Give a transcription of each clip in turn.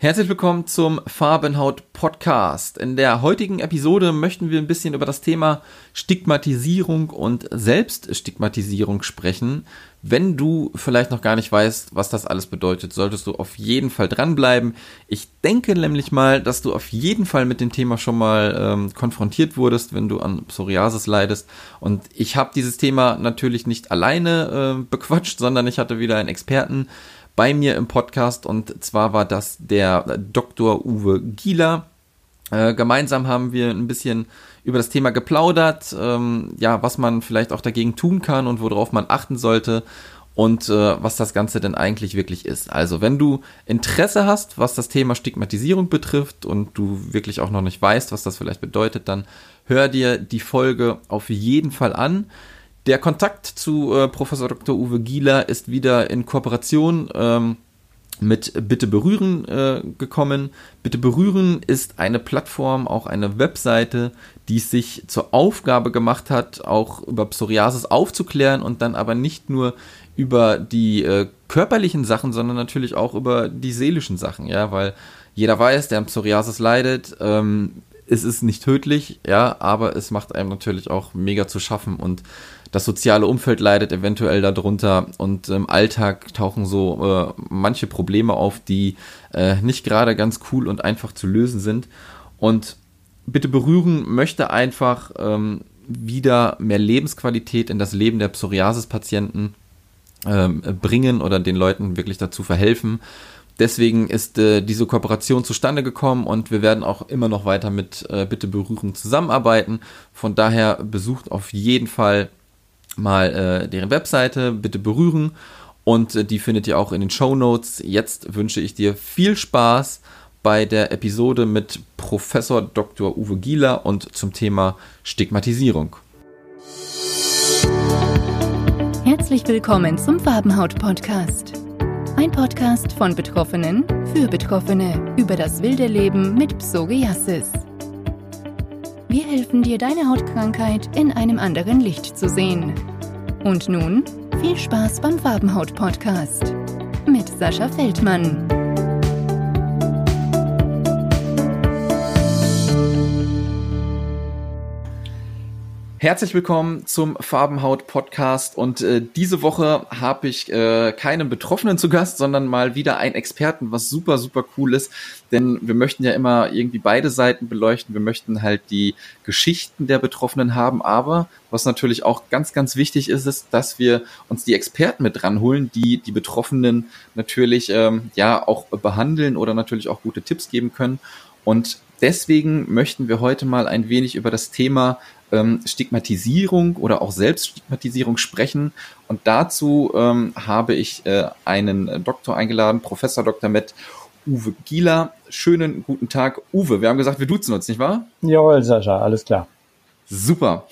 Herzlich willkommen zum Farbenhaut Podcast. In der heutigen Episode möchten wir ein bisschen über das Thema Stigmatisierung und Selbststigmatisierung sprechen. Wenn du vielleicht noch gar nicht weißt, was das alles bedeutet, solltest du auf jeden Fall dranbleiben. Ich denke nämlich mal, dass du auf jeden Fall mit dem Thema schon mal ähm, konfrontiert wurdest, wenn du an Psoriasis leidest. Und ich habe dieses Thema natürlich nicht alleine äh, bequatscht, sondern ich hatte wieder einen Experten bei mir im Podcast und zwar war das der Dr. Uwe Gieler. Äh, gemeinsam haben wir ein bisschen über das Thema geplaudert, ähm, ja, was man vielleicht auch dagegen tun kann und worauf man achten sollte und äh, was das Ganze denn eigentlich wirklich ist. Also, wenn du Interesse hast, was das Thema Stigmatisierung betrifft und du wirklich auch noch nicht weißt, was das vielleicht bedeutet, dann hör dir die Folge auf jeden Fall an. Der Kontakt zu äh, Professor Dr. Uwe Gieler ist wieder in Kooperation ähm, mit Bitte Berühren äh, gekommen. Bitte Berühren ist eine Plattform, auch eine Webseite, die es sich zur Aufgabe gemacht hat, auch über Psoriasis aufzuklären und dann aber nicht nur über die äh, körperlichen Sachen, sondern natürlich auch über die seelischen Sachen, ja, weil jeder weiß, der an Psoriasis leidet, ähm, es ist nicht tödlich, ja, aber es macht einem natürlich auch mega zu schaffen und das soziale Umfeld leidet eventuell darunter und im Alltag tauchen so äh, manche Probleme auf, die äh, nicht gerade ganz cool und einfach zu lösen sind. Und bitte berühren möchte einfach ähm, wieder mehr Lebensqualität in das Leben der Psoriasis-Patienten ähm, bringen oder den Leuten wirklich dazu verhelfen. Deswegen ist äh, diese Kooperation zustande gekommen und wir werden auch immer noch weiter mit äh, Bitte Berühren zusammenarbeiten. Von daher besucht auf jeden Fall mal äh, deren Webseite, bitte berühren und äh, die findet ihr auch in den Show Notes. Jetzt wünsche ich dir viel Spaß bei der Episode mit Professor Dr. Uwe Gieler und zum Thema Stigmatisierung. Herzlich willkommen zum Farbenhaut Podcast. Ein Podcast von Betroffenen für Betroffene über das wilde Leben mit Psoriasis. Wir helfen dir, deine Hautkrankheit in einem anderen Licht zu sehen. Und nun viel Spaß beim Farbenhaut-Podcast mit Sascha Feldmann. Herzlich willkommen zum Farbenhaut Podcast und äh, diese Woche habe ich äh, keinen Betroffenen zu Gast, sondern mal wieder einen Experten, was super super cool ist, denn wir möchten ja immer irgendwie beide Seiten beleuchten. Wir möchten halt die Geschichten der Betroffenen haben, aber was natürlich auch ganz ganz wichtig ist, ist, dass wir uns die Experten mit ranholen, die die Betroffenen natürlich ähm, ja auch behandeln oder natürlich auch gute Tipps geben können und Deswegen möchten wir heute mal ein wenig über das Thema ähm, Stigmatisierung oder auch Selbststigmatisierung sprechen. Und dazu ähm, habe ich äh, einen Doktor eingeladen, Professor Dr. Met Uwe Gieler. Schönen guten Tag, Uwe. Wir haben gesagt, wir duzen uns, nicht wahr? Jawohl, Sascha, alles klar. Super.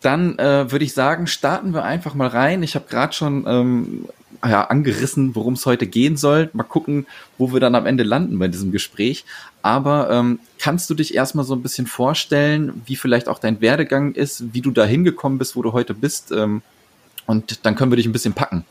Dann äh, würde ich sagen, starten wir einfach mal rein. Ich habe gerade schon ähm, ja, angerissen, worum es heute gehen soll. Mal gucken, wo wir dann am Ende landen bei diesem Gespräch. Aber ähm, kannst du dich erstmal so ein bisschen vorstellen, wie vielleicht auch dein Werdegang ist, wie du da hingekommen bist, wo du heute bist? Ähm, und dann können wir dich ein bisschen packen.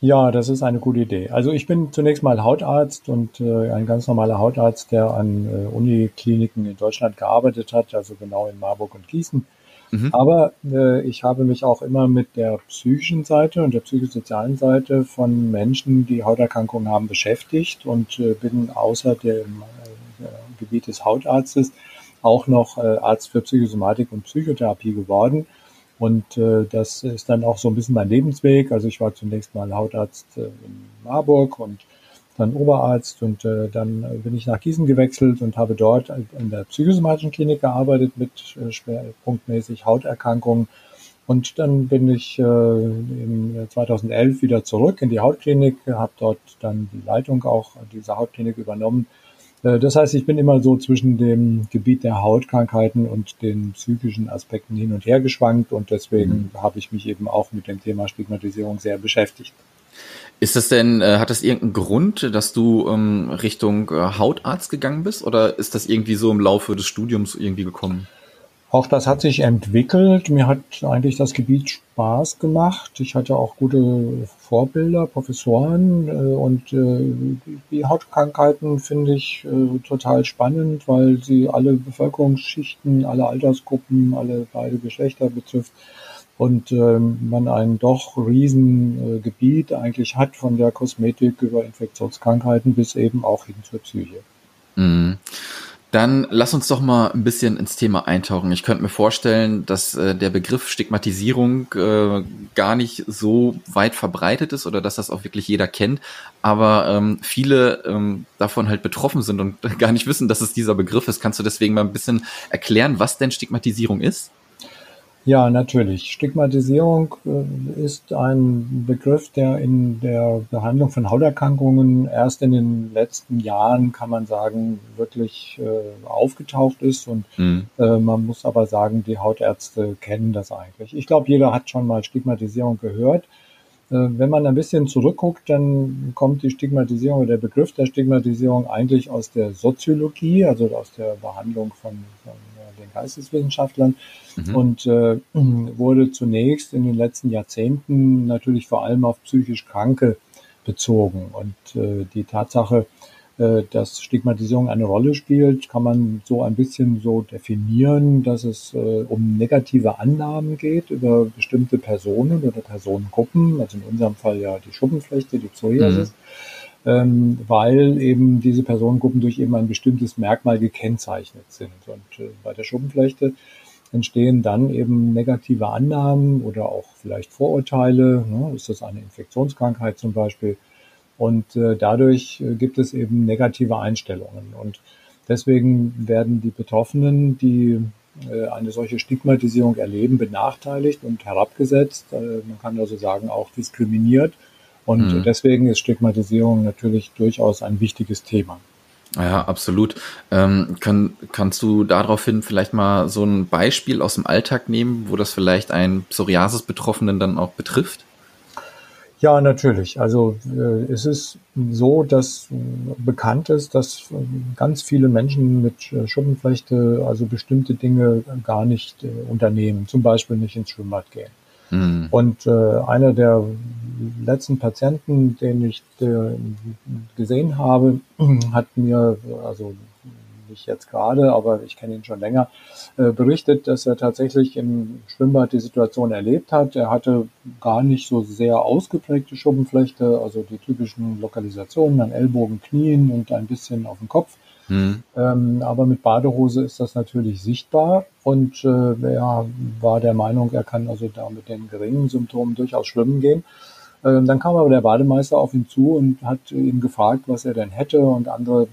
Ja, das ist eine gute Idee. Also ich bin zunächst mal Hautarzt und äh, ein ganz normaler Hautarzt, der an äh, Unikliniken in Deutschland gearbeitet hat, also genau in Marburg und Gießen. Mhm. Aber äh, ich habe mich auch immer mit der psychischen Seite und der psychosozialen Seite von Menschen, die Hauterkrankungen haben, beschäftigt und äh, bin außer dem äh, Gebiet des Hautarztes auch noch äh, Arzt für Psychosomatik und Psychotherapie geworden. Und äh, das ist dann auch so ein bisschen mein Lebensweg. Also ich war zunächst mal Hautarzt äh, in Marburg und dann Oberarzt und äh, dann bin ich nach Gießen gewechselt und habe dort in der psychosomatischen Klinik gearbeitet mit äh, schwerpunktmäßig Hauterkrankungen. Und dann bin ich äh, im 2011 wieder zurück in die Hautklinik, habe dort dann die Leitung auch dieser Hautklinik übernommen. Äh, das heißt, ich bin immer so zwischen dem Gebiet der Hautkrankheiten und den psychischen Aspekten hin und her geschwankt und deswegen mhm. habe ich mich eben auch mit dem Thema Stigmatisierung sehr beschäftigt. Ist das denn, äh, hat das irgendeinen Grund, dass du ähm, Richtung äh, Hautarzt gegangen bist oder ist das irgendwie so im Laufe des Studiums irgendwie gekommen? Auch das hat sich entwickelt. Mir hat eigentlich das Gebiet Spaß gemacht. Ich hatte auch gute Vorbilder, Professoren äh, und äh, die Hautkrankheiten finde ich äh, total spannend, weil sie alle Bevölkerungsschichten, alle Altersgruppen, alle beide Geschlechter betrifft und ähm, man ein doch riesen Gebiet eigentlich hat von der Kosmetik über Infektionskrankheiten bis eben auch hin zur Psyche. Mhm. Dann lass uns doch mal ein bisschen ins Thema eintauchen. Ich könnte mir vorstellen, dass äh, der Begriff Stigmatisierung äh, gar nicht so weit verbreitet ist oder dass das auch wirklich jeder kennt, aber ähm, viele ähm, davon halt betroffen sind und gar nicht wissen, dass es dieser Begriff ist. Kannst du deswegen mal ein bisschen erklären, was denn Stigmatisierung ist? Ja, natürlich. Stigmatisierung äh, ist ein Begriff, der in der Behandlung von Hauterkrankungen erst in den letzten Jahren, kann man sagen, wirklich äh, aufgetaucht ist. Und mhm. äh, man muss aber sagen, die Hautärzte kennen das eigentlich. Ich glaube, jeder hat schon mal Stigmatisierung gehört. Wenn man ein bisschen zurückguckt, dann kommt die Stigmatisierung oder der Begriff der Stigmatisierung eigentlich aus der Soziologie, also aus der Behandlung von, von Geisteswissenschaftlern mhm. und äh, wurde zunächst in den letzten Jahrzehnten natürlich vor allem auf psychisch Kranke bezogen. Und äh, die Tatsache, äh, dass Stigmatisierung eine Rolle spielt, kann man so ein bisschen so definieren, dass es äh, um negative Annahmen geht über bestimmte Personen oder Personengruppen, also in unserem Fall ja die Schuppenflechte, die Psoriasis. Mhm ähm, weil eben diese Personengruppen durch eben ein bestimmtes Merkmal gekennzeichnet sind. Und äh, bei der Schuppenflechte entstehen dann eben negative Annahmen oder auch vielleicht Vorurteile. Ne? Ist das eine Infektionskrankheit zum Beispiel? Und äh, dadurch äh, gibt es eben negative Einstellungen. Und deswegen werden die Betroffenen, die eine solche Stigmatisierung erleben, benachteiligt und herabgesetzt. Man kann also sagen, auch diskriminiert und mhm. deswegen ist Stigmatisierung natürlich durchaus ein wichtiges Thema. Ja, absolut. Ähm, kann, kannst du daraufhin vielleicht mal so ein Beispiel aus dem Alltag nehmen, wo das vielleicht einen Psoriasis-Betroffenen dann auch betrifft? Ja, natürlich. Also äh, es ist so, dass äh, bekannt ist, dass äh, ganz viele Menschen mit äh, Schuppenflechte also bestimmte Dinge gar nicht äh, unternehmen, zum Beispiel nicht ins Schwimmbad gehen. Mhm. Und äh, einer der letzten Patienten, den ich äh, gesehen habe, hat mir, also nicht jetzt gerade, aber ich kenne ihn schon länger, äh, berichtet, dass er tatsächlich im Schwimmbad die Situation erlebt hat. Er hatte gar nicht so sehr ausgeprägte Schuppenflechte, also die typischen Lokalisationen an Ellbogen, Knien und ein bisschen auf dem Kopf. Mhm. Ähm, aber mit Badehose ist das natürlich sichtbar und äh, er war der Meinung, er kann also da mit den geringen Symptomen durchaus schwimmen gehen. Ähm, dann kam aber der Bademeister auf ihn zu und hat ihn gefragt, was er denn hätte und andere,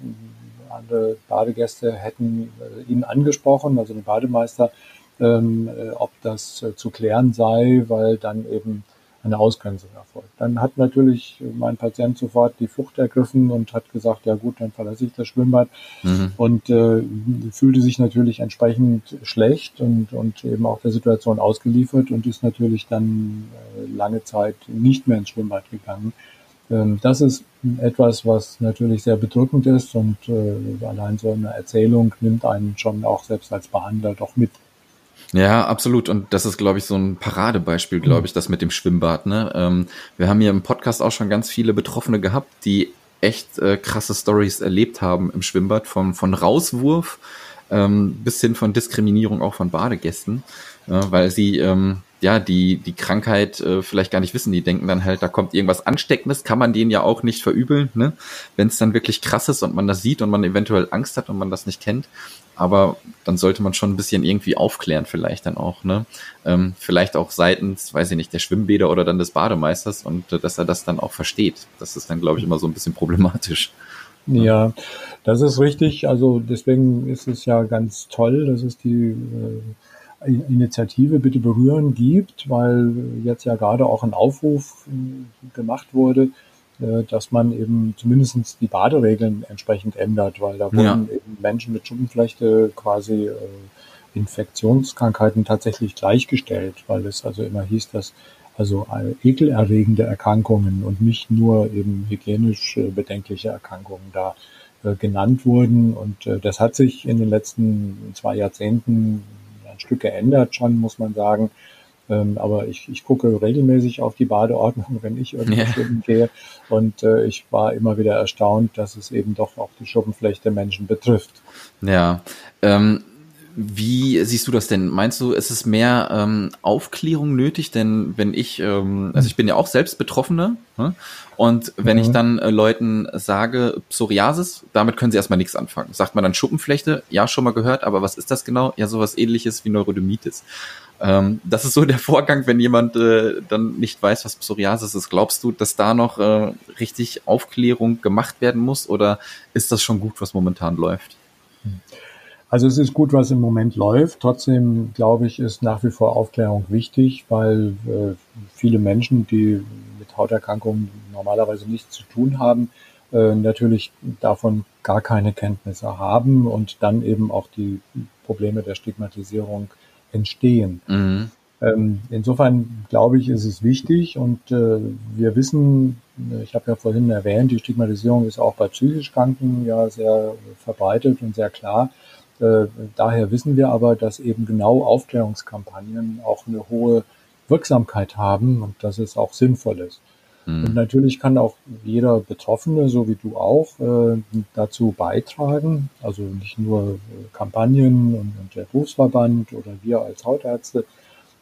andere Badegäste hätten äh, ihn angesprochen, also den Bademeister, ähm, äh, ob das äh, zu klären sei, weil dann eben eine Ausgrenzung erfolgt. Dann hat natürlich mein Patient sofort die Flucht ergriffen und hat gesagt, ja gut, dann verlasse ich das Schwimmbad mhm. und äh, fühlte sich natürlich entsprechend schlecht und, und eben auch der Situation ausgeliefert und ist natürlich dann äh, lange Zeit nicht mehr ins Schwimmbad gegangen. Ähm, das ist etwas, was natürlich sehr bedrückend ist und äh, allein so eine Erzählung nimmt einen schon auch selbst als Behandler doch mit. Ja, absolut. Und das ist, glaube ich, so ein Paradebeispiel, glaube ich, das mit dem Schwimmbad. Ne? Ähm, wir haben hier im Podcast auch schon ganz viele Betroffene gehabt, die echt äh, krasse Stories erlebt haben im Schwimmbad, vom, von Rauswurf ähm, bis hin von Diskriminierung auch von Badegästen, äh, weil sie ähm, ja, die, die Krankheit äh, vielleicht gar nicht wissen. Die denken dann halt, da kommt irgendwas Ansteckendes, kann man denen ja auch nicht verübeln, ne? Wenn es dann wirklich krass ist und man das sieht und man eventuell Angst hat und man das nicht kennt. Aber dann sollte man schon ein bisschen irgendwie aufklären, vielleicht dann auch, ne? Ähm, vielleicht auch seitens, weiß ich nicht, der Schwimmbäder oder dann des Bademeisters und äh, dass er das dann auch versteht. Das ist dann, glaube ich, immer so ein bisschen problematisch. Ja, das ist richtig. Also deswegen ist es ja ganz toll, dass es die äh, Initiative Bitte berühren gibt, weil jetzt ja gerade auch ein Aufruf äh, gemacht wurde, äh, dass man eben zumindestens die Baderegeln entsprechend ändert, weil da wurden ja. eben Menschen mit Schuppenflechte quasi äh, Infektionskrankheiten tatsächlich gleichgestellt, weil es also immer hieß, dass also ekelerregende Erkrankungen und nicht nur eben hygienisch bedenkliche Erkrankungen da genannt wurden. Und das hat sich in den letzten zwei Jahrzehnten ein Stück geändert schon, muss man sagen. Ähm, aber ich, ich gucke regelmäßig auf die Badeordnung, wenn ich irgendwo ja. schwimmen gehe. Und äh, ich war immer wieder erstaunt, dass es eben doch auch die Schuppenfläche der Menschen betrifft. Ja, ähm, wie siehst du das denn? Meinst du, ist es mehr ähm, Aufklärung nötig? Denn wenn ich, ähm, also ich bin ja auch selbst Betroffener, ne? und wenn mhm. ich dann äh, Leuten sage Psoriasis, damit können sie erstmal nichts anfangen. Sagt man dann Schuppenflechte? Ja, schon mal gehört, aber was ist das genau? Ja, sowas ähnliches wie Neurodermitis. Ähm, das ist so der Vorgang, wenn jemand äh, dann nicht weiß, was Psoriasis ist. Glaubst du, dass da noch äh, richtig Aufklärung gemacht werden muss oder ist das schon gut, was momentan läuft? Mhm. Also es ist gut, was im Moment läuft. Trotzdem glaube ich, ist nach wie vor Aufklärung wichtig, weil äh, viele Menschen, die mit Hauterkrankungen normalerweise nichts zu tun haben, äh, natürlich davon gar keine Kenntnisse haben und dann eben auch die Probleme der Stigmatisierung entstehen. Mhm. Ähm, insofern glaube ich, ist es wichtig und äh, wir wissen, ich habe ja vorhin erwähnt, die Stigmatisierung ist auch bei psychisch Kranken ja sehr verbreitet und sehr klar. Äh, daher wissen wir aber, dass eben genau Aufklärungskampagnen auch eine hohe Wirksamkeit haben und dass es auch sinnvoll ist. Mhm. Und natürlich kann auch jeder Betroffene, so wie du auch, äh, dazu beitragen. Also nicht nur äh, Kampagnen und, der Berufsverband oder wir als Hautärzte,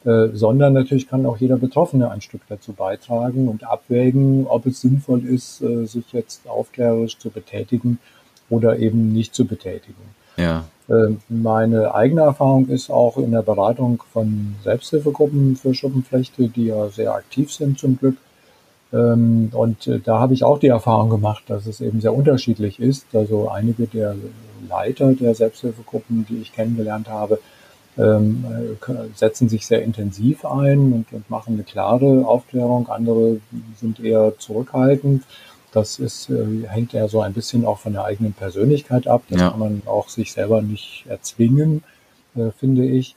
sondern natürlich kann auch jeder Betroffene ein Stück dazu beitragen und abwägen, ob es sinnvoll ist, sich jetzt aufklärerisch zu betätigen oder eben nicht zu betätigen. Ja. Ähm, meine eigene Erfahrung ist auch in der Beratung von Selbsthilfegruppen für Schuppenflechte, die ja sehr aktiv sind zum Glück. Ähm, und äh, da habe ich auch die Erfahrung gemacht, dass es eben sehr unterschiedlich ist. Also einige der Leiter der Selbsthilfegruppen, die ich kennengelernt habe, ähm, äh, setzen sich sehr intensiv ein und, und machen eine klare Aufklärung. Andere sind eher zurückhaltend. Das ist, äh, hängt ja so ein bisschen auch von der eigenen Persönlichkeit ab. Das ja. kann man auch sich selber nicht erzwingen, äh, finde ich.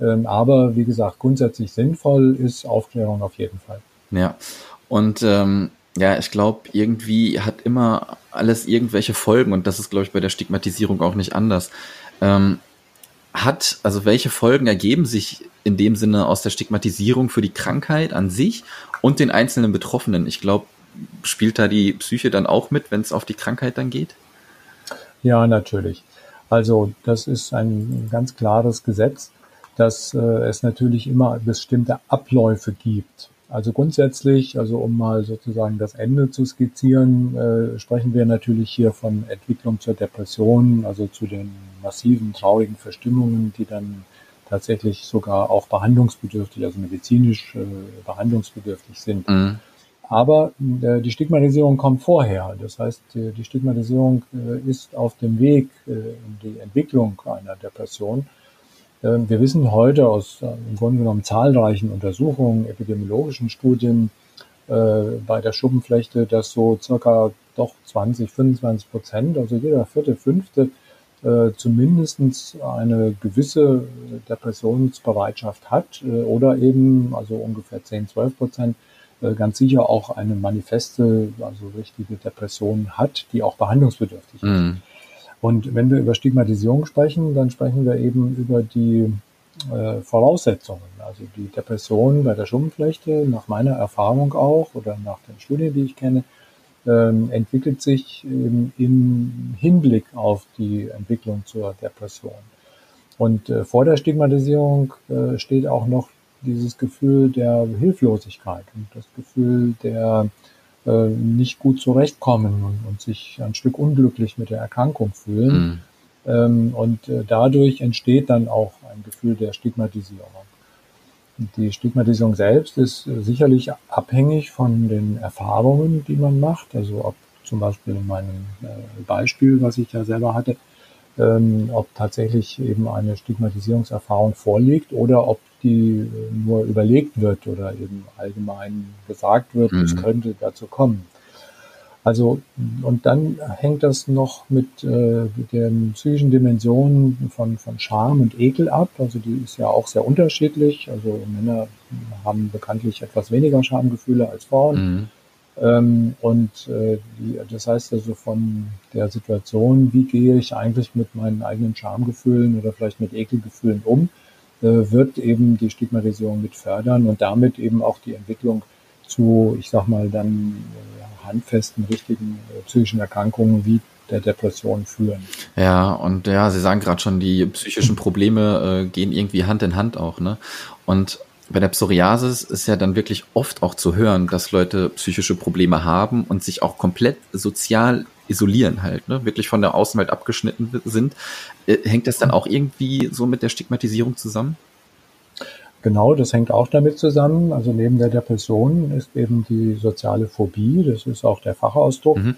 Ähm, aber wie gesagt, grundsätzlich sinnvoll ist Aufklärung auf jeden Fall. Ja. Und ähm, ja, ich glaube, irgendwie hat immer alles irgendwelche Folgen und das ist, glaube ich, bei der Stigmatisierung auch nicht anders. Ähm, hat, also welche Folgen ergeben sich in dem Sinne aus der Stigmatisierung für die Krankheit an sich und den einzelnen Betroffenen? Ich glaube, spielt da die Psyche dann auch mit, wenn es auf die Krankheit dann geht? Ja, natürlich. Also das ist ein ganz klares Gesetz, dass äh, es natürlich immer bestimmte Abläufe gibt. Also grundsätzlich, also um mal sozusagen das Ende zu skizzieren, äh, sprechen wir natürlich hier von Entwicklung zur Depression, also zu den massiven traurigen Verstimmungen, die dann tatsächlich sogar auch behandlungsbedürftig, also medizinisch äh, behandlungsbedürftig sind. Mhm. Aber äh, die Stigmatisierung kommt vorher. Das heißt, die, Stigmatisierung äh, ist auf dem Weg äh, in die Entwicklung einer Depression. Ähm, wir wissen heute aus äh, im Grunde genommen zahlreichen Untersuchungen, epidemiologischen Studien äh, bei der Schuppenflechte, dass so circa doch 20, 25 Prozent, also jeder vierte, fünfte, äh, zumindestens eine gewisse Depressionsbereitschaft hat äh, oder eben, also ungefähr 10, 12 Prozent, äh, ganz sicher auch eine manifeste, also richtige Depression hat, die auch behandlungsbedürftig ist. Mhm. Und wenn wir über Stigmatisierung sprechen, dann sprechen wir eben über die äh, Voraussetzungen. Also die Depression bei der Schuppenflechte, nach meiner Erfahrung auch oder nach den Studien, die ich kenne, ähm, entwickelt sich eben im Hinblick auf die Entwicklung zur Depression. Und äh, vor der Stigmatisierung äh, steht auch noch dieses Gefühl der Hilflosigkeit und das Gefühl der äh, nicht gut zurechtkommen und, und, sich ein Stück unglücklich mit der Erkrankung fühlen. Mhm. Ähm, und äh, dadurch entsteht dann auch ein Gefühl der Stigmatisierung. Die Stigmatisierung selbst ist äh, sicherlich abhängig von den Erfahrungen, die man macht. Also ob zum Beispiel in meinem äh, Beispiel, was ich ja selber hatte, ähm, ob tatsächlich eben eine Stigmatisierungserfahrung vorliegt oder ob die nur überlegt wird oder eben allgemein gesagt wird, mhm. es könnte dazu kommen. Also, und dann hängt das noch mit, äh, mit den psychischen Dimensionen von, von Scham und Ekel ab. Also die ist ja auch sehr unterschiedlich. Also Männer haben bekanntlich etwas weniger Schamgefühle als Frauen. Mhm. Ähm, und äh, die, das heißt also von der Situation, wie gehe ich eigentlich mit meinen eigenen Schamgefühlen oder vielleicht mit Ekelgefühlen um, wird eben die Stigmatisierung mit fördern und damit eben auch die Entwicklung zu, ich sag mal, dann äh, handfesten, richtigen äh, psychischen Erkrankungen wie der Depression führen. Ja, und ja, Sie sagen gerade schon, die psychischen Probleme äh, gehen irgendwie Hand in Hand auch, ne? Und bei der Psoriasis ist ja dann wirklich oft auch zu hören, dass Leute psychische Probleme haben und sich auch komplett sozial isolieren halt, ne? wirklich von der Außenwelt abgeschnitten sind. Äh, hängt das dann auch irgendwie so mit der Stigmatisierung zusammen? Genau, das hängt auch damit zusammen. Also neben der Depression ist eben die soziale Phobie, das ist auch der Fachausdruck, mhm.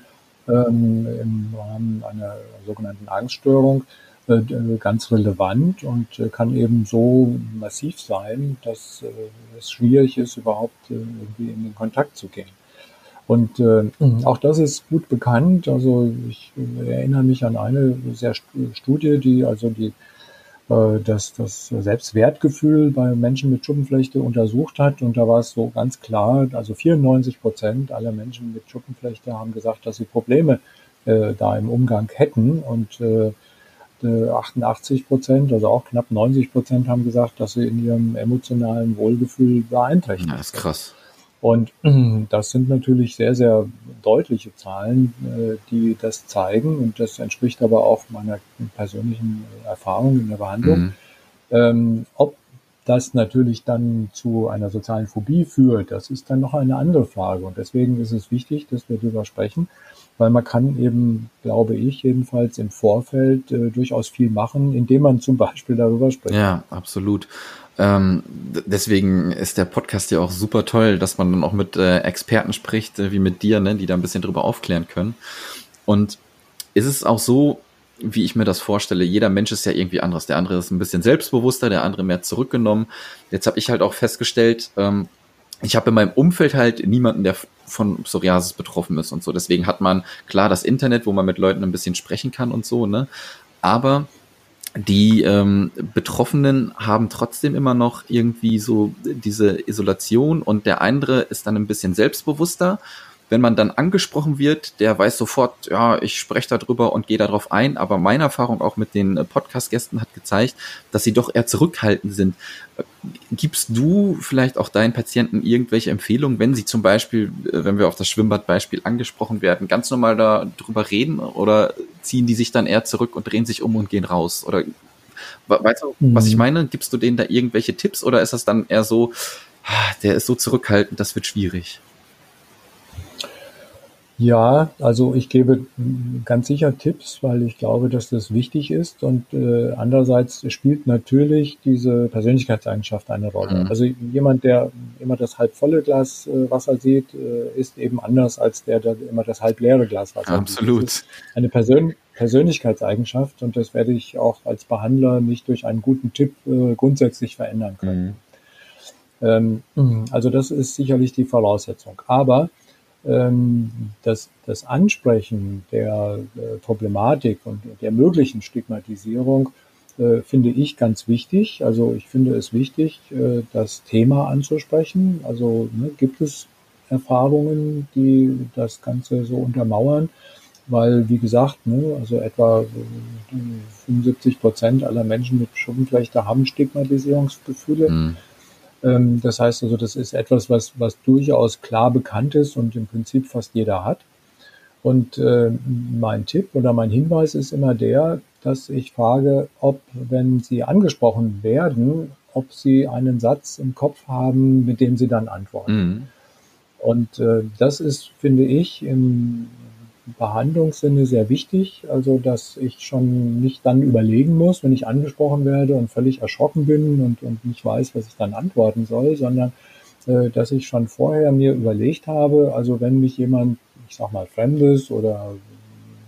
ähm, im Rahmen einer sogenannten Angststörung ganz relevant und äh, kann eben so massiv sein, dass äh, es schwierig ist, überhaupt äh, irgendwie in den Kontakt zu gehen. Und äh, auch das ist gut bekannt. Also ich erinnere mich an eine sehr Studie, die also die äh, das, das Selbstwertgefühl bei Menschen mit Schuppenflechte untersucht hat. Und da war es so ganz klar, also 94 Prozent aller Menschen mit Schuppenflechte haben gesagt, dass sie Probleme äh, da im Umgang hätten. Und äh, 88 Prozent, also auch knapp 90 Prozent haben gesagt, dass sie in ihrem emotionalen Wohlgefühl beeinträchtigt sind. Ja, ist krass. Und das sind natürlich sehr, sehr deutliche Zahlen, äh, die das zeigen. Und das entspricht aber auch meiner persönlichen Erfahrung in der Behandlung. Mhm. Ähm, ob das natürlich dann zu einer sozialen Phobie führt, das ist dann noch eine andere Frage. Und deswegen ist es wichtig, dass wir darüber sprechen, weil man kann eben, glaube ich, jedenfalls im Vorfeld äh, durchaus viel machen, indem man zum Beispiel darüber spricht. Ja, absolut. Ähm, deswegen ist der Podcast ja auch super toll, dass man dann auch mit äh, Experten spricht, äh, wie mit dir, ne, die da ein bisschen drüber aufklären können. Und ist es auch so, wie ich mir das vorstelle, jeder Mensch ist ja irgendwie anderes. Der andere ist ein bisschen selbstbewusster, der andere mehr zurückgenommen. Jetzt habe ich halt auch festgestellt, ähm, ich habe in meinem Umfeld halt niemanden, der von Psoriasis betroffen ist und so. Deswegen hat man klar das Internet, wo man mit Leuten ein bisschen sprechen kann und so, ne? Aber die ähm, Betroffenen haben trotzdem immer noch irgendwie so diese Isolation und der andere ist dann ein bisschen selbstbewusster. Wenn man dann angesprochen wird, der weiß sofort, ja, ich spreche darüber und gehe darauf ein. Aber meine Erfahrung auch mit den Podcast-Gästen hat gezeigt, dass sie doch eher zurückhaltend sind. Gibst du vielleicht auch deinen Patienten irgendwelche Empfehlungen, wenn sie zum Beispiel, äh, wenn wir auf das Schwimmbadbeispiel angesprochen werden, ganz normal darüber reden oder ziehen die sich dann eher zurück und drehen sich um und gehen raus? Oder weißt du, was ich mhm. meine? Gibst du denen da irgendwelche Tipps oder ist das dann eher so, ah, der ist so zurückhaltend, das wird schwierig? Ja, also ich gebe ganz sicher Tipps, weil ich glaube, dass das wichtig ist. Und äh, andererseits spielt natürlich diese Persönlichkeitseigenschaft eine Rolle. Mhm. Also jemand, der immer das halb volle Glas äh, Wasser sieht, äh, ist eben anders als der, der immer das halb leere Glas Wasser Absolut. sieht. Absolut. Eine Persön Persönlichkeitseigenschaft und das werde ich auch als Behandler nicht durch einen guten Tipp äh, grundsätzlich verändern können. Mhm. Ähm, also das ist sicherlich die Voraussetzung. Aber das, das Ansprechen der äh, Problematik und der möglichen Stigmatisierung äh, finde ich ganz wichtig. Also ich finde es wichtig, äh, das Thema anzusprechen. Also ne, gibt es Erfahrungen, die das Ganze so untermauern? Weil, wie gesagt, ne, also etwa 75 Prozent aller Menschen mit Schuppenflechte haben Stigmatisierungsgefühle. Mhm. Ähm, das heißt also, das ist etwas, was, was durchaus klar bekannt ist und im Prinzip fast jeder hat. Und äh, mein Tipp oder mein Hinweis ist immer der, dass ich frage, ob, wenn Sie angesprochen werden, ob Sie einen Satz im Kopf haben, mit dem Sie dann antworten. Mhm. Und äh, das ist, finde ich, im Behandlungssinne sehr wichtig. Also, dass ich schon nicht dann überlegen muss, wenn ich angesprochen werde und völlig erschrocken bin und, und nicht weiß, was ich dann antworten soll, sondern äh, dass ich schon vorher mir überlegt habe, also wenn mich jemand, ich sag mal, Fremdes oder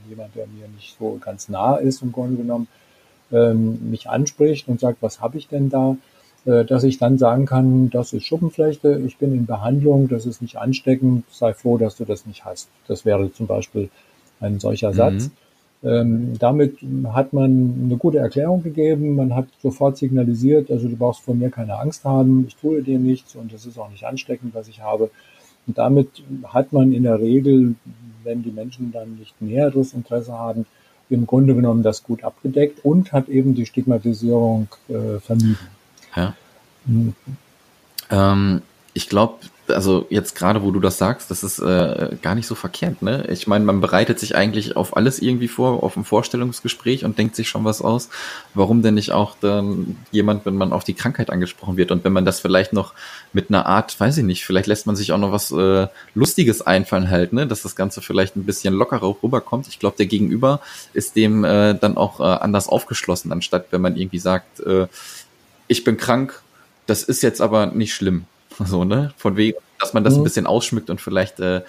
jemand, der mir nicht so ganz nah ist, im Grunde genommen, ähm, mich anspricht und sagt, was habe ich denn da, dass ich dann sagen kann, das ist Schuppenflechte, ich bin in Behandlung, das ist nicht ansteckend, sei froh, dass du das nicht hast. Das wäre zum Beispiel ein solcher mhm. Satz. Ähm, damit hat man eine gute Erklärung gegeben, man hat sofort signalisiert, also du brauchst von mir keine Angst haben, ich tue dir nichts und es ist auch nicht ansteckend, was ich habe. Und damit hat man in der Regel, wenn die Menschen dann nicht näheres Interesse haben, im Grunde genommen das gut abgedeckt und hat eben die Stigmatisierung äh, vermieden. Ja. Mhm. Ähm, ich glaube, also jetzt gerade, wo du das sagst, das ist äh, gar nicht so verkehrt, ne? Ich meine, man bereitet sich eigentlich auf alles irgendwie vor, auf ein Vorstellungsgespräch und denkt sich schon was aus. Warum denn nicht auch dann jemand, wenn man auf die Krankheit angesprochen wird und wenn man das vielleicht noch mit einer Art, weiß ich nicht, vielleicht lässt man sich auch noch was äh, Lustiges einfallen halt, ne? Dass das Ganze vielleicht ein bisschen lockerer rüberkommt. Ich glaube, der Gegenüber ist dem äh, dann auch äh, anders aufgeschlossen, anstatt wenn man irgendwie sagt, äh, ich bin krank, das ist jetzt aber nicht schlimm so, ne? Von wegen, dass man das mhm. ein bisschen ausschmückt und vielleicht äh,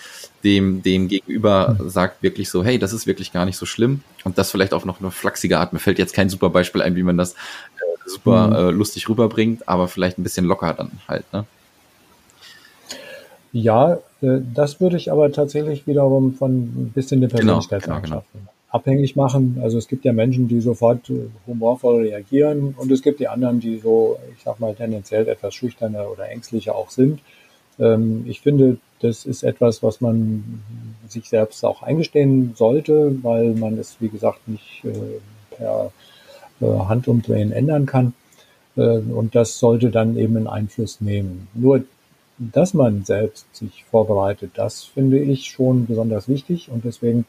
dem, dem Gegenüber mhm. sagt wirklich so, hey, das ist wirklich gar nicht so schlimm. Und das vielleicht auch noch eine flachsige Art. Mir fällt jetzt kein super Beispiel ein, wie man das äh, super mhm. äh, lustig rüberbringt, aber vielleicht ein bisschen locker dann halt, ne? Ja, äh, das würde ich aber tatsächlich wiederum von ein bisschen der Persönlichkeitseigenschaft genau, genau, genau. Abhängig machen. Also es gibt ja Menschen, die sofort äh, humorvoll reagieren und es gibt die anderen, die so, ich sag mal, tendenziell etwas schüchterner oder ängstlicher auch sind. Ähm, ich finde, das ist etwas, was man sich selbst auch eingestehen sollte, weil man es, wie gesagt, nicht äh, per Handumdrehen ändern kann. Und das sollte dann eben einen Einfluss nehmen. Nur dass man selbst sich vorbereitet, das finde ich schon besonders wichtig und deswegen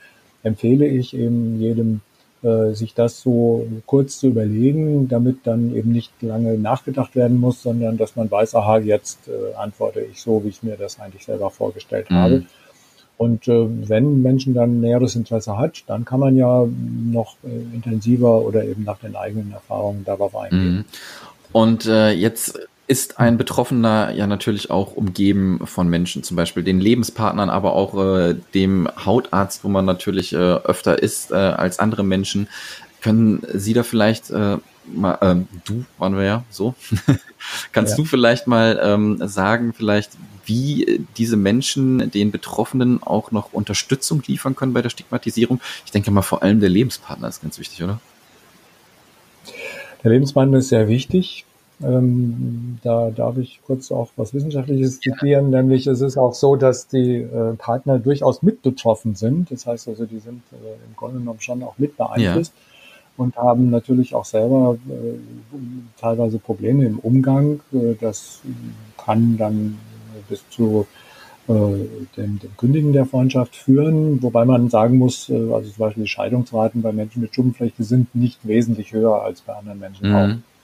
empfehle ich eben jedem, äh, sich das so kurz zu überlegen, damit dann eben nicht lange nachgedacht werden muss, sondern dass man weiß, aha, jetzt äh, antworte ich so, wie ich mir das eigentlich selber vorgestellt mhm. habe. Und äh, wenn Menschen dann näheres Interesse hat, dann kann man ja noch äh, intensiver oder eben nach den eigenen Erfahrungen darauf eingehen. Mhm. Und äh, jetzt ist ein Betroffener ja natürlich auch umgeben von Menschen, zum Beispiel den Lebenspartnern, aber auch äh, dem Hautarzt, wo man natürlich äh, öfter ist äh, als andere Menschen. Können Sie da vielleicht äh, mal, äh, du waren wir ja so, kannst ja. du vielleicht mal ähm, sagen, vielleicht wie diese Menschen den Betroffenen auch noch Unterstützung liefern können bei der Stigmatisierung? Ich denke mal vor allem der Lebenspartner ist ganz wichtig, oder? Der Lebenspartner ist sehr wichtig. Ähm, da darf ich kurz auch was Wissenschaftliches zitieren, ja. nämlich es ist auch so, dass die äh, Partner durchaus mit betroffen sind. Das heißt also, die sind äh, im Grunde genommen schon auch mit beeinflusst ja. und haben natürlich auch selber äh, teilweise Probleme im Umgang. Äh, das kann dann bis zu äh, dem, dem Kündigen der Freundschaft führen, wobei man sagen muss, äh, also zum Beispiel die Scheidungsraten bei Menschen mit Schuppenflechte sind nicht wesentlich höher als bei anderen Menschen mhm. auch.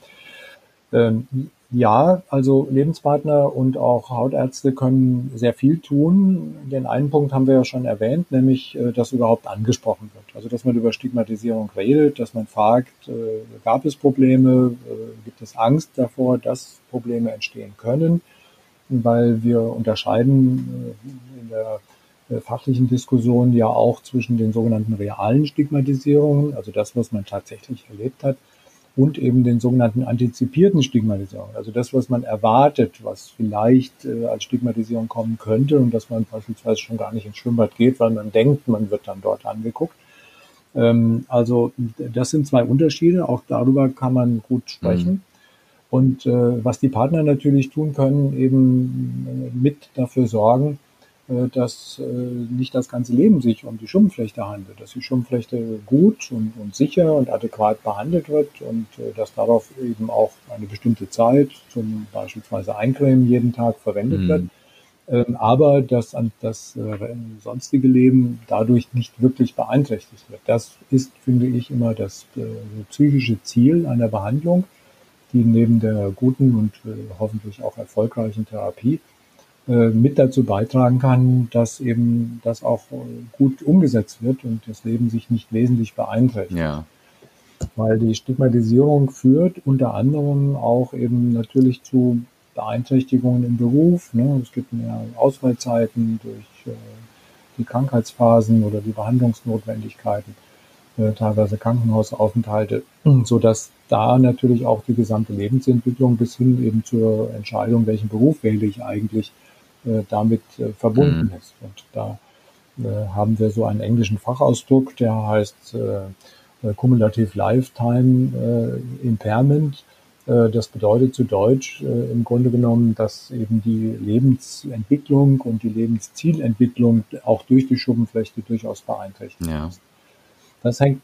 Ähm, ja, also Lebenspartner und auch Hautärzte können sehr viel tun. Den einen Punkt haben wir ja schon erwähnt, nämlich, äh, dass überhaupt angesprochen wird. Also, dass man über Stigmatisierung redet, dass man fragt, äh, gab es Probleme, äh, gibt es Angst davor, dass Probleme entstehen können, weil wir unterscheiden in der fachlichen Diskussion ja auch zwischen den sogenannten realen Stigmatisierungen, also das, was man tatsächlich erlebt hat, und eben den sogenannten antizipierten Stigmatisierungen. Also das, was man erwartet, was vielleicht äh, als Stigmatisierung kommen könnte und dass man beispielsweise schon gar nicht ins Schwimmbad geht, weil man denkt, man wird dann dort angeguckt. Ähm, also das sind zwei Unterschiede. Auch darüber kann man gut sprechen. Mhm. Und äh, was die Partner natürlich tun können, eben mit dafür sorgen, äh, dass äh, nicht das ganze Leben sich um die Schuppenflechte handelt, dass die Schuppenflechte gut und, und sicher und adäquat behandelt wird und äh, dass darauf eben auch eine bestimmte Zeit, zum beispielsweise Eincremen jeden Tag verwendet mhm. wird. Ähm, aber dass das sonstige Leben dadurch nicht wirklich beeinträchtigt wird. Das ist, finde ich, immer das psychische Ziel einer Behandlung, die neben der guten und hoffentlich auch erfolgreichen Therapie äh, mit dazu beitragen kann, dass eben das auch äh, gut umgesetzt wird und das Leben sich nicht wesentlich beeinträchtigt. Ja. Weil die Stigmatisierung führt unter anderem auch eben natürlich zu Beeinträchtigungen im Beruf. Ne? Es gibt mehr Ausfallzeiten durch äh, die Krankheitsphasen oder die Behandlungsnotwendigkeiten, äh, teilweise Krankenhausaufenthalte, so dass da natürlich auch die gesamte Lebensentwicklung bis hin eben zur Entscheidung, welchen Beruf wähle ich eigentlich, äh, damit äh, verbunden mhm. ist. Und da äh, haben wir so einen englischen Fachausdruck, der heißt Cumulative Lifetime Impairment. Das bedeutet zu Deutsch im Grunde genommen, dass eben die Lebensentwicklung und die Lebenszielentwicklung auch durch die Schuppenflechte durchaus beeinträchtigt ja. ist. Das hängt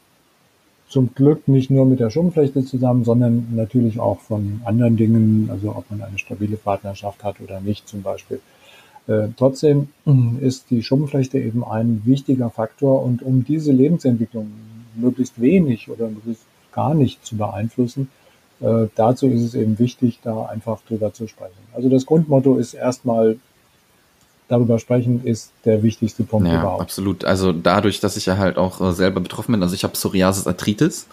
zum Glück nicht nur mit der Schuppenflechte zusammen, sondern natürlich auch von anderen Dingen, also ob man eine stabile Partnerschaft hat oder nicht zum Beispiel. Äh, trotzdem ist die Schuppenflechte eben ein wichtiger Faktor und um diese Lebensentwicklung möglichst wenig oder möglichst gar nicht zu beeinflussen, äh, dazu ist es eben wichtig, da einfach drüber zu sprechen. Also das Grundmotto ist erstmal darüber sprechen, ist der wichtigste Punkt ja, überhaupt. Absolut. Also dadurch, dass ich ja halt auch äh, selber betroffen bin, also ich habe Psoriasis Arthritis,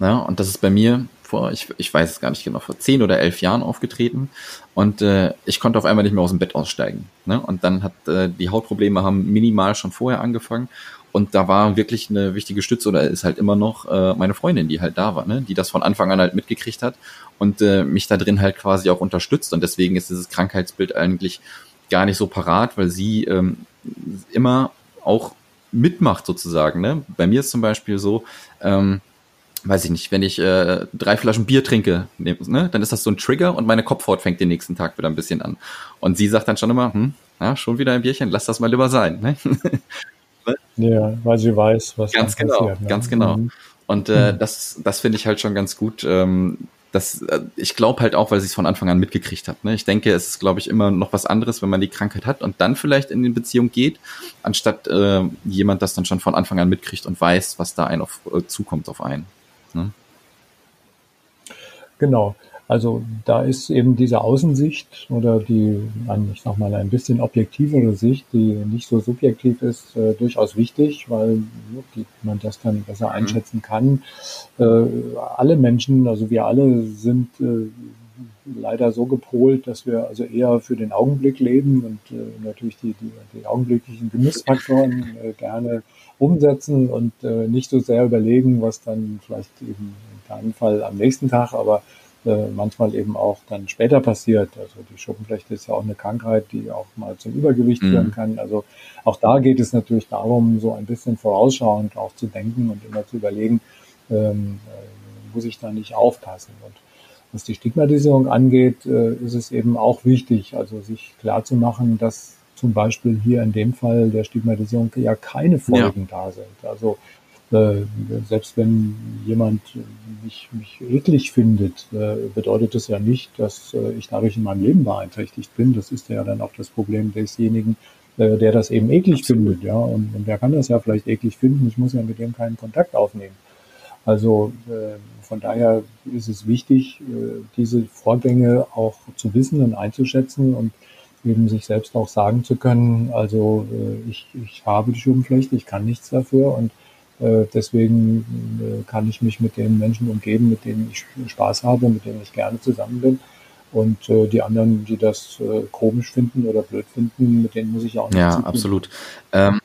ne, und das ist bei mir vor, ich, ich weiß es gar nicht genau, vor zehn oder elf Jahren aufgetreten und äh, ich konnte auf einmal nicht mehr aus dem Bett aussteigen. Ne? Und dann hat äh, die Hautprobleme haben minimal schon vorher angefangen und da war wirklich eine wichtige Stütze oder ist halt immer noch äh, meine Freundin, die halt da war, ne? die das von Anfang an halt mitgekriegt hat und äh, mich da drin halt quasi auch unterstützt. Und deswegen ist dieses Krankheitsbild eigentlich gar nicht so parat, weil sie ähm, immer auch mitmacht sozusagen. Ne? Bei mir ist zum Beispiel so, ähm, weiß ich nicht, wenn ich äh, drei Flaschen Bier trinke, ne, dann ist das so ein Trigger und meine Kopfhaut fängt den nächsten Tag wieder ein bisschen an. Und sie sagt dann schon immer, hm, ja, schon wieder ein Bierchen, lass das mal lieber sein. Ne? ja, weil sie weiß, was ganz genau, passiert, ne? ganz genau. Mhm. Und äh, mhm. das, das finde ich halt schon ganz gut, ähm, das, äh, ich glaube halt auch, weil sie es von Anfang an mitgekriegt hat. Ne? Ich denke, es ist, glaube ich, immer noch was anderes, wenn man die Krankheit hat und dann vielleicht in die Beziehung geht, anstatt äh, jemand das dann schon von Anfang an mitkriegt und weiß, was da ein auf, äh, zukommt auf einen. Ne? Genau. Also da ist eben diese Außensicht oder die, ich sag mal, ein bisschen objektivere Sicht, die nicht so subjektiv ist, äh, durchaus wichtig, weil die, man das dann besser mhm. einschätzen kann. Äh, alle Menschen, also wir alle sind äh, leider so gepolt, dass wir also eher für den Augenblick leben und äh, natürlich die, die, die augenblicklichen Genussfaktoren äh, gerne umsetzen und äh, nicht so sehr überlegen, was dann vielleicht eben in keinem Fall am nächsten Tag, aber äh, manchmal eben auch dann später passiert. Also die Schuppenflechte ist ja auch eine Krankheit, die auch mal zum Übergewicht mhm. führen kann. Also auch da geht es natürlich darum, so ein bisschen vorausschauend auch zu denken und immer zu überlegen, ähm, äh, muss ich da nicht aufpassen. Und was die Stigmatisierung angeht, äh, ist es eben auch wichtig, also sich klar zu machen, dass zum Beispiel hier in dem Fall der Stigmatisierung ja keine Folgen ja. da sind. Also äh, selbst wenn jemand mich, mich eklig findet, äh, bedeutet das ja nicht, dass äh, ich dadurch in meinem Leben beeinträchtigt bin. Das ist ja dann auch das Problem desjenigen, der das eben eklig Absolut. findet. Ja, und, und der kann das ja vielleicht eklig finden. Ich muss ja mit dem keinen Kontakt aufnehmen. Also äh, von daher ist es wichtig, äh, diese Vorgänge auch zu wissen und einzuschätzen und eben sich selbst auch sagen zu können, also äh, ich, ich habe die Schuppenflechte, ich kann nichts dafür und deswegen kann ich mich mit den Menschen umgeben, mit denen ich Spaß habe, mit denen ich gerne zusammen bin. Und äh, die anderen, die das äh, komisch finden oder blöd finden, mit denen muss ich auch nicht. Ja, absolut. Ähm,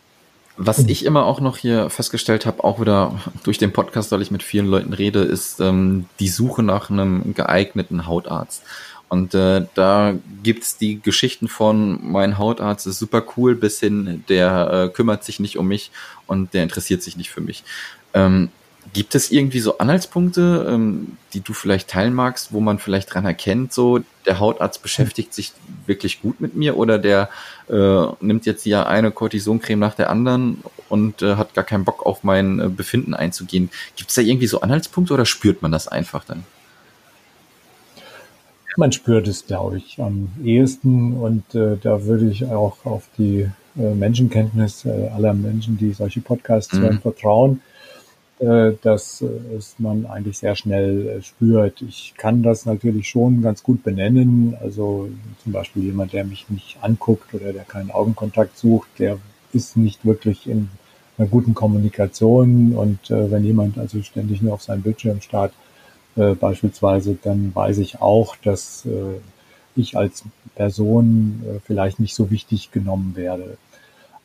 was ich immer auch noch hier festgestellt habe, auch wieder durch den Podcast, weil ich mit vielen Leuten rede, ist ähm, die Suche nach einem geeigneten Hautarzt. Und äh, da gibt's die Geschichten von mein Hautarzt ist super cool bis hin, der äh, kümmert sich nicht um mich und der interessiert sich nicht für mich. Ähm, gibt es irgendwie so Anhaltspunkte, ähm, die du vielleicht teilen magst, wo man vielleicht dran erkennt, so der Hautarzt beschäftigt sich wirklich gut mit mir oder der äh, nimmt jetzt ja eine Cortisoncreme nach der anderen und äh, hat gar keinen Bock auf mein äh, Befinden einzugehen. Gibt es da irgendwie so Anhaltspunkte oder spürt man das einfach dann? Man spürt es, glaube ich, am ehesten und äh, da würde ich auch auf die äh, Menschenkenntnis äh, aller Menschen, die solche Podcasts mhm. hören, vertrauen, äh, dass äh, es man eigentlich sehr schnell äh, spürt. Ich kann das natürlich schon ganz gut benennen. Also zum Beispiel jemand, der mich nicht anguckt oder der keinen Augenkontakt sucht, der ist nicht wirklich in einer guten Kommunikation und äh, wenn jemand also ständig nur auf seinem Bildschirm starrt, beispielsweise, dann weiß ich auch, dass ich als Person vielleicht nicht so wichtig genommen werde.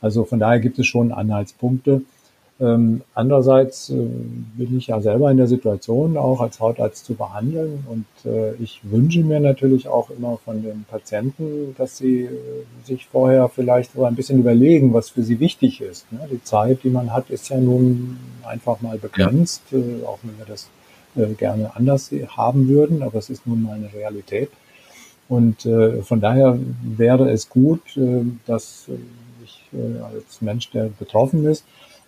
Also von daher gibt es schon Anhaltspunkte. Ähm, andererseits äh, bin ich ja selber in der Situation, auch als Hautarzt zu behandeln. Und äh, ich wünsche mir natürlich auch immer von den Patienten, dass sie äh, sich vorher vielleicht so ein bisschen überlegen, was für sie wichtig ist. Ne? Die Zeit, die man hat, ist ja nun einfach mal begrenzt, ja. Äh, auch wenn wir das äh, gerne anders haben würden, aber es ist nun mal eine Realität. Und äh, von daher wäre es gut, dass ich als Mensch, der betroffen ist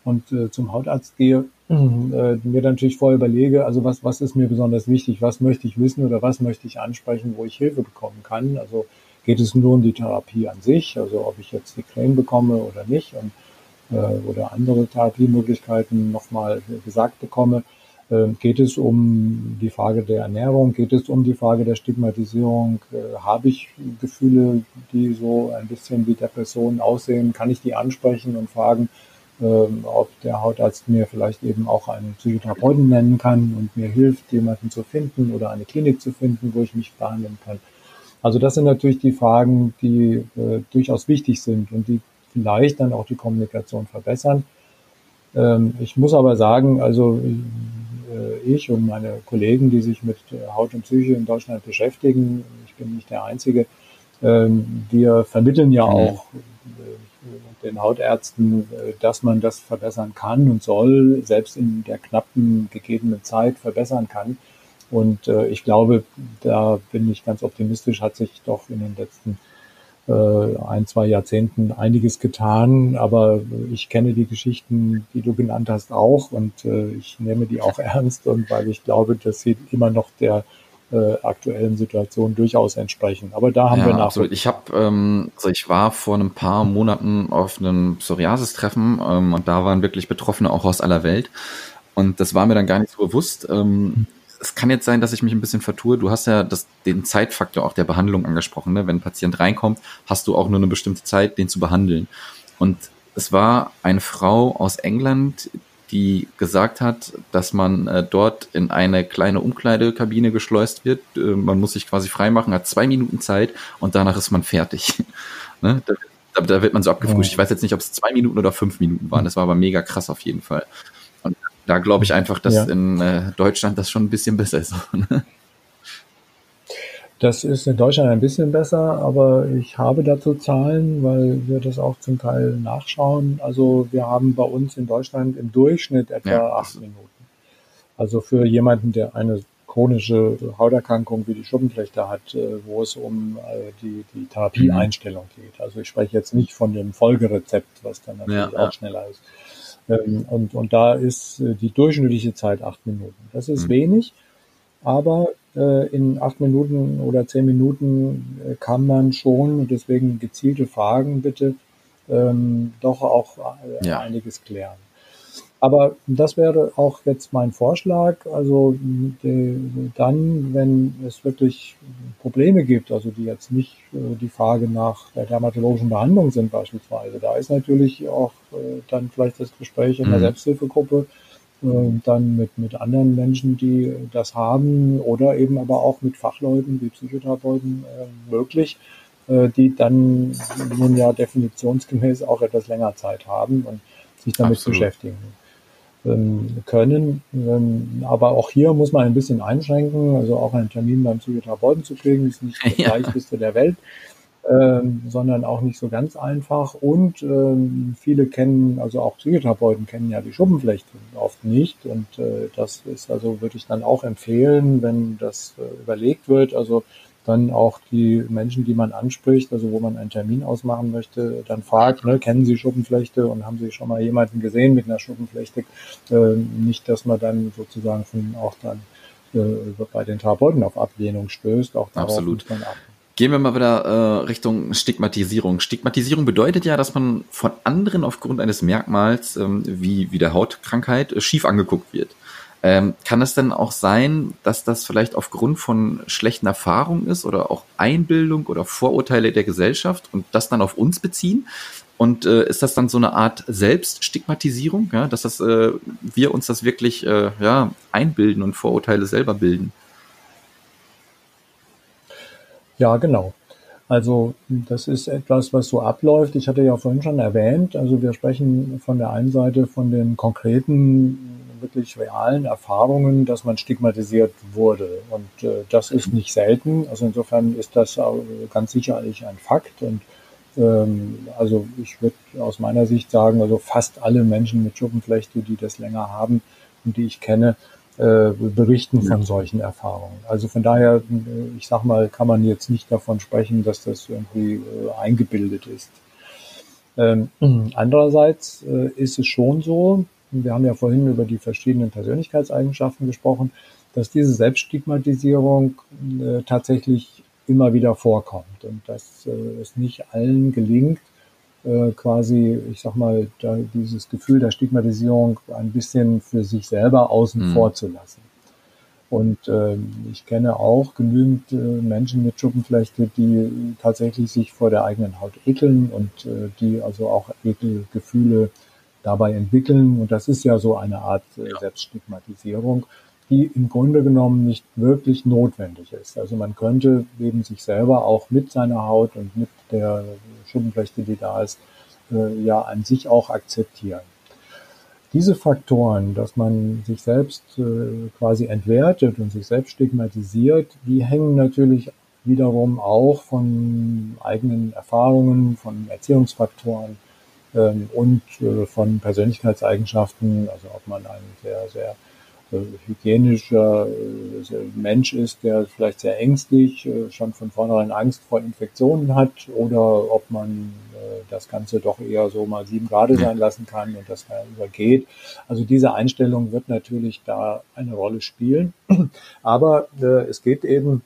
und äh, zum Hautarzt gehe, mir natürlich vorher überlege, also was, was ist mir besonders wichtig, was möchte ich wissen oder was möchte ich ansprechen, wo ich Hilfe bekommen kann. Also geht es nur um die Therapie an sich, also ob ich jetzt die Creme bekomme oder nicht und, äh, oder andere Therapiemöglichkeiten nochmal gesagt bekomme. Äh, geht es um die Frage der Ernährung? Geht es um die Frage der Stigmatisierung? Äh, habe ich Gefühle, die so ein bisschen wie Depressionen aussehen? Kann ich die ansprechen und fragen, ob der Hautarzt mir vielleicht eben auch einen Psychotherapeuten nennen kann und mir hilft, jemanden zu finden oder eine Klinik zu finden, wo ich mich behandeln kann. Also das sind natürlich die Fragen, die äh, durchaus wichtig sind und die vielleicht dann auch die Kommunikation verbessern. Ähm, ich muss aber sagen, also äh, ich und meine Kollegen, die sich mit Haut und Psyche in Deutschland beschäftigen, ich bin nicht der Einzige, ähm, wir vermitteln ja mhm. auch den Hautärzten, äh, dass man das verbessern kann und soll, selbst in der knappen gegebenen Zeit verbessern kann. Und äh, ich glaube, da bin ich ganz optimistisch, hat sich doch in den letzten äh, ein, zwei Jahrzehnten einiges getan. Aber ich kenne die Geschichten, die du genannt hast, auch und äh, ich nehme die auch ernst und weil ich glaube, dass sie immer noch der äh, aktuellen Situation durchaus entsprechen. Aber da haben ja, wir nach. Absolut. Ich habe, ähm, also ich war vor ein paar Monaten auf einem Psoriasis-Treffen ähm, und da waren wirklich Betroffene auch aus aller Welt. Und das war mir dann gar nicht so bewusst. Ähm, es kann jetzt sein, dass ich mich ein bisschen vertue. Du hast ja das, den Zeitfaktor auch der Behandlung angesprochen. Ne? Wenn ein Patient reinkommt, hast du auch nur eine bestimmte Zeit, den zu behandeln. Und es war eine Frau aus England, die gesagt hat, dass man äh, dort in eine kleine Umkleidekabine geschleust wird. Äh, man muss sich quasi freimachen, hat zwei Minuten Zeit und danach ist man fertig. ne? da, da, wird man so abgefrühstückt. Ich weiß jetzt nicht, ob es zwei Minuten oder fünf Minuten waren. Das war aber mega krass auf jeden Fall. Und da glaube ich einfach, dass ja. in äh, Deutschland das schon ein bisschen besser ist. Das ist in Deutschland ein bisschen besser, aber ich habe dazu Zahlen, weil wir das auch zum Teil nachschauen. Also wir haben bei uns in Deutschland im Durchschnitt etwa ja. acht Minuten. Also für jemanden, der eine chronische Hauterkrankung wie die Schuppenflechte hat, äh, wo es um äh, die, die Therapieeinstellung geht. Also ich spreche jetzt nicht von dem Folgerezept, was dann natürlich ja, auch ja. schneller ist. Ähm, und, und da ist äh, die durchschnittliche Zeit acht Minuten. Das ist mhm. wenig, aber in acht Minuten oder zehn Minuten äh, kann man schon, und deswegen gezielte Fragen bitte, ähm, doch auch äh, ja. einiges klären. Aber das wäre auch jetzt mein Vorschlag. Also die, dann, wenn es wirklich Probleme gibt, also die jetzt nicht äh, die Frage nach der dermatologischen Behandlung sind beispielsweise, da ist natürlich auch äh, dann vielleicht das Gespräch in der mhm. Selbsthilfegruppe äh, dann mit, mit anderen Menschen, die das haben oder eben aber auch mit Fachleuten wie Psychotherapeuten äh, möglich, äh, die dann nun ja definitionsgemäß auch etwas länger Zeit haben und sich damit Absolut. beschäftigen ähm, können. Ähm, aber auch hier muss man ein bisschen einschränken. Also auch einen Termin beim Psychotherapeuten zu kriegen, ist nicht das ja. leichteste der Welt ähm, sondern auch nicht so ganz einfach. Und ähm, viele kennen, also auch Psychotherapeuten kennen ja die Schuppenflechte oft nicht. Und äh, das ist also, würde ich dann auch empfehlen, wenn das äh, überlegt wird, also dann auch die Menschen, die man anspricht, also wo man einen Termin ausmachen möchte, dann fragt, ne, kennen Sie Schuppenflechte und haben Sie schon mal jemanden gesehen mit einer Schuppenflechte? Äh, nicht, dass man dann sozusagen von auch dann äh, bei den Therapeuten auf Ablehnung stößt. Auch darauf Absolut. muss man achten. Gehen wir mal wieder äh, Richtung Stigmatisierung. Stigmatisierung bedeutet ja, dass man von anderen aufgrund eines Merkmals ähm, wie, wie der Hautkrankheit äh, schief angeguckt wird. Ähm, kann es denn auch sein, dass das vielleicht aufgrund von schlechten Erfahrungen ist oder auch Einbildung oder Vorurteile der Gesellschaft und das dann auf uns beziehen? Und äh, ist das dann so eine Art Selbststigmatisierung, ja, dass das, äh, wir uns das wirklich äh, ja, einbilden und Vorurteile selber bilden? Ja, genau. Also das ist etwas, was so abläuft. Ich hatte ja vorhin schon erwähnt, also wir sprechen von der einen Seite von den konkreten, wirklich realen Erfahrungen, dass man stigmatisiert wurde. Und äh, das ist nicht selten. Also insofern ist das ganz sicherlich ein Fakt. Und ähm, also ich würde aus meiner Sicht sagen, also fast alle Menschen mit Schuppenflechte, die das länger haben und die ich kenne, äh, berichten von solchen Erfahrungen. Also von daher, äh, ich sag mal, kann man jetzt nicht davon sprechen, dass das irgendwie äh, eingebildet ist. Ähm, andererseits äh, ist es schon so, wir haben ja vorhin über die verschiedenen Persönlichkeitseigenschaften gesprochen, dass diese Selbststigmatisierung äh, tatsächlich immer wieder vorkommt und dass äh, es nicht allen gelingt, äh, quasi, ich sag mal, da, dieses Gefühl der Stigmatisierung ein bisschen für sich selber außen mhm. vor zu lassen. Und äh, ich kenne auch genügend äh, Menschen mit Schuppenflechte, die tatsächlich sich vor der eigenen Haut ekeln und äh, die also auch Ekelgefühle dabei entwickeln. Und das ist ja so eine Art äh, Selbststigmatisierung die im Grunde genommen nicht wirklich notwendig ist. Also man könnte eben sich selber auch mit seiner Haut und mit der Schuppenflechte, die da ist, äh, ja an sich auch akzeptieren. Diese Faktoren, dass man sich selbst äh, quasi entwertet und sich selbst stigmatisiert, die hängen natürlich wiederum auch von eigenen Erfahrungen, von Erziehungsfaktoren ähm, und äh, von Persönlichkeitseigenschaften, also ob man einen sehr, sehr hygienischer äh, Mensch ist, der vielleicht sehr ängstlich äh, schon von vornherein Angst vor Infektionen hat oder ob man das Ganze doch eher so mal sieben Grad sein lassen kann und das dann übergeht. Also diese Einstellung wird natürlich da eine Rolle spielen. Aber es geht eben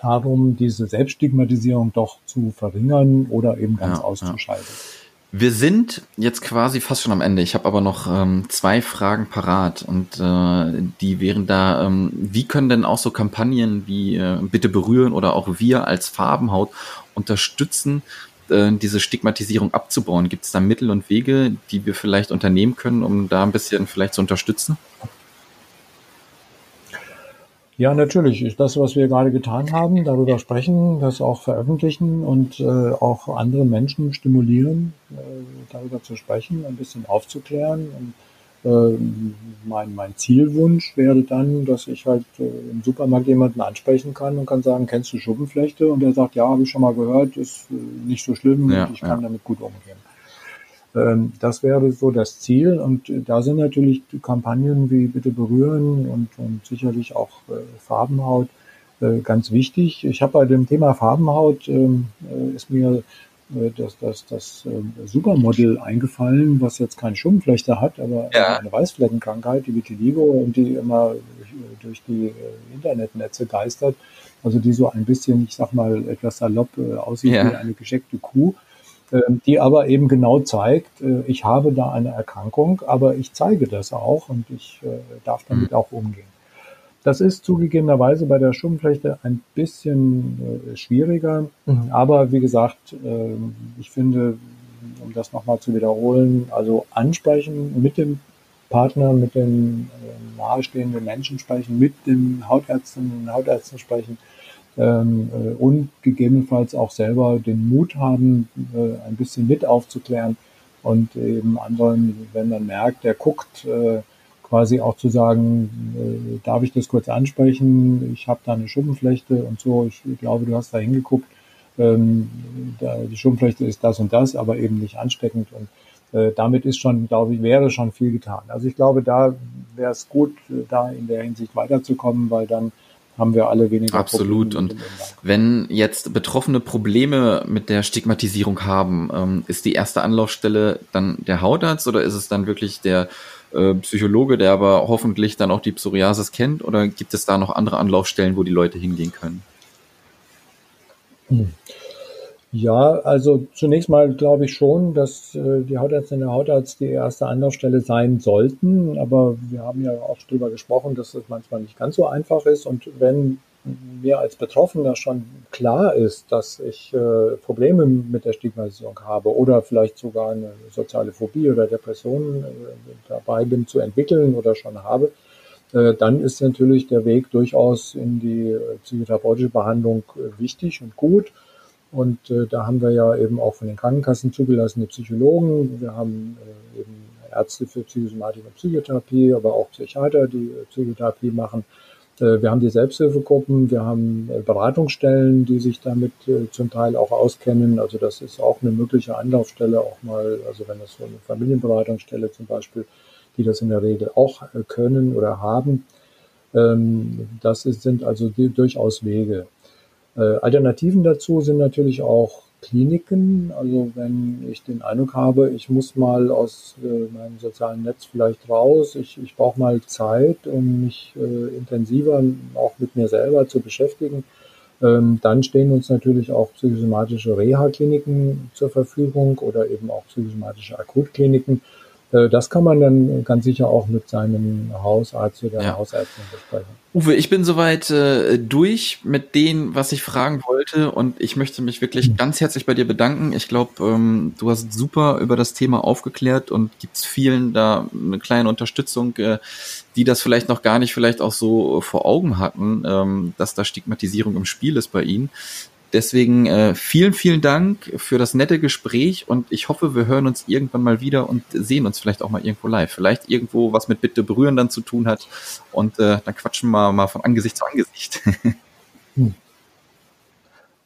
darum, diese Selbststigmatisierung doch zu verringern oder eben ganz ja, auszuschalten. Ja. Wir sind jetzt quasi fast schon am Ende. Ich habe aber noch ähm, zwei Fragen parat und äh, die wären da, ähm, wie können denn auch so Kampagnen wie äh, Bitte berühren oder auch wir als Farbenhaut unterstützen, äh, diese Stigmatisierung abzubauen? Gibt es da Mittel und Wege, die wir vielleicht unternehmen können, um da ein bisschen vielleicht zu unterstützen? Ja, natürlich. Ist das, was wir gerade getan haben, darüber sprechen, das auch veröffentlichen und äh, auch andere Menschen stimulieren, äh, darüber zu sprechen, ein bisschen aufzuklären. Und, äh, mein, mein Zielwunsch wäre dann, dass ich halt äh, im Supermarkt jemanden ansprechen kann und kann sagen, kennst du Schuppenflechte? Und er sagt, ja, habe ich schon mal gehört, ist äh, nicht so schlimm ja, und ich kann ja. damit gut umgehen. Ähm, das wäre so das Ziel. Und da sind natürlich Kampagnen wie Bitte berühren und, und sicherlich auch äh, Farbenhaut äh, ganz wichtig. Ich habe bei dem Thema Farbenhaut ähm, äh, ist mir das, das, das Supermodel eingefallen, was jetzt keine Schuppenflechte hat, aber ja. eine Weißfleckenkrankheit, die Vitiligo und die immer durch die Internetnetze geistert. Also die so ein bisschen, ich sag mal, etwas salopp aussieht ja. wie eine gescheckte Kuh. Ähm, die aber eben genau zeigt, äh, ich habe da eine Erkrankung, aber ich zeige das auch und ich äh, darf damit mhm. auch umgehen. Das ist zugegebenerweise bei der Schuppenflechte ein bisschen äh, schwieriger, mhm. aber wie gesagt, ähm, ich finde, um das nochmal zu wiederholen, also ansprechen mit dem Partner, mit den nahestehenden Menschen sprechen, mit den Hautärztinnen und Hautärzten sprechen, ähm, äh, und gegebenenfalls auch selber den Mut haben, äh, ein bisschen mit aufzuklären und eben anderen, wenn man merkt, der guckt, äh, quasi auch zu sagen, darf ich das kurz ansprechen? Ich habe da eine Schuppenflechte und so, ich glaube, du hast da hingeguckt. Ähm, die Schuppenflechte ist das und das, aber eben nicht ansteckend und damit ist schon, glaube ich, wäre schon viel getan. Also ich glaube, da wäre es gut, da in der Hinsicht weiterzukommen, weil dann haben wir alle weniger Absolut. Probleme. Und wenn jetzt Betroffene Probleme mit der Stigmatisierung haben, ähm, ist die erste Anlaufstelle dann der Hautarzt oder ist es dann wirklich der äh, Psychologe, der aber hoffentlich dann auch die Psoriasis kennt? Oder gibt es da noch andere Anlaufstellen, wo die Leute hingehen können? Hm. Ja, also zunächst mal glaube ich schon, dass äh, die Hautärztin der Hautarzt die erste Anlaufstelle sein sollten. Aber wir haben ja auch darüber gesprochen, dass das manchmal nicht ganz so einfach ist. Und wenn mir als Betroffener schon klar ist, dass ich äh, Probleme mit der Stigmatisierung habe oder vielleicht sogar eine soziale Phobie oder Depression äh, dabei bin zu entwickeln oder schon habe, äh, dann ist natürlich der Weg durchaus in die äh, psychotherapeutische Behandlung äh, wichtig und gut. Und äh, da haben wir ja eben auch von den Krankenkassen zugelassene Psychologen. Wir haben äh, eben Ärzte für Psychosomatik und Psychotherapie, aber auch Psychiater, die äh, Psychotherapie machen. Äh, wir haben die Selbsthilfegruppen, wir haben äh, Beratungsstellen, die sich damit zum Teil auch auskennen. Also das ist auch eine mögliche Anlaufstelle, auch mal, also wenn das so eine Familienberatungsstelle zum Beispiel, die das in der Regel auch können oder haben. Ähm, das sind also durchaus Wege. Äh, Alternativen dazu sind natürlich auch Kliniken. Also wenn ich den Eindruck habe, ich muss mal aus äh, meinem sozialen Netz vielleicht raus, ich, ich brauche mal Zeit, um mich äh, intensiver auch mit mir selber zu beschäftigen, ähm, dann stehen uns natürlich auch psychosomatische Reha-Kliniken zur Verfügung oder eben auch psychosomatische Akutkliniken. Äh, das kann man dann ganz sicher auch mit seinem Hausarzt oder ja. Hausärztin besprechen. Uwe, ich bin soweit äh, durch mit dem, was ich fragen wollte und ich möchte mich wirklich mhm. ganz herzlich bei dir bedanken. Ich glaube, ähm, du hast super über das Thema aufgeklärt und gibt's vielen da eine kleine Unterstützung, äh, die das vielleicht noch gar nicht vielleicht auch so vor Augen hatten, ähm, dass da Stigmatisierung im Spiel ist bei ihnen. Deswegen äh, vielen, vielen Dank für das nette Gespräch und ich hoffe, wir hören uns irgendwann mal wieder und sehen uns vielleicht auch mal irgendwo live. Vielleicht irgendwo, was mit Bitte berühren dann zu tun hat und äh, dann quatschen wir mal von Angesicht zu Angesicht. Hm.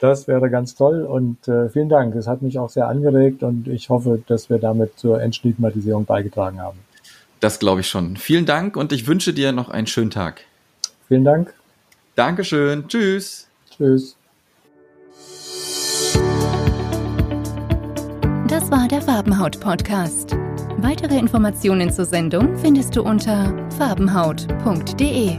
Das wäre ganz toll und äh, vielen Dank. Es hat mich auch sehr angeregt und ich hoffe, dass wir damit zur Entstigmatisierung beigetragen haben. Das glaube ich schon. Vielen Dank und ich wünsche dir noch einen schönen Tag. Vielen Dank. Dankeschön. Tschüss. Tschüss. Das war der Farbenhaut-Podcast. Weitere Informationen zur Sendung findest du unter farbenhaut.de.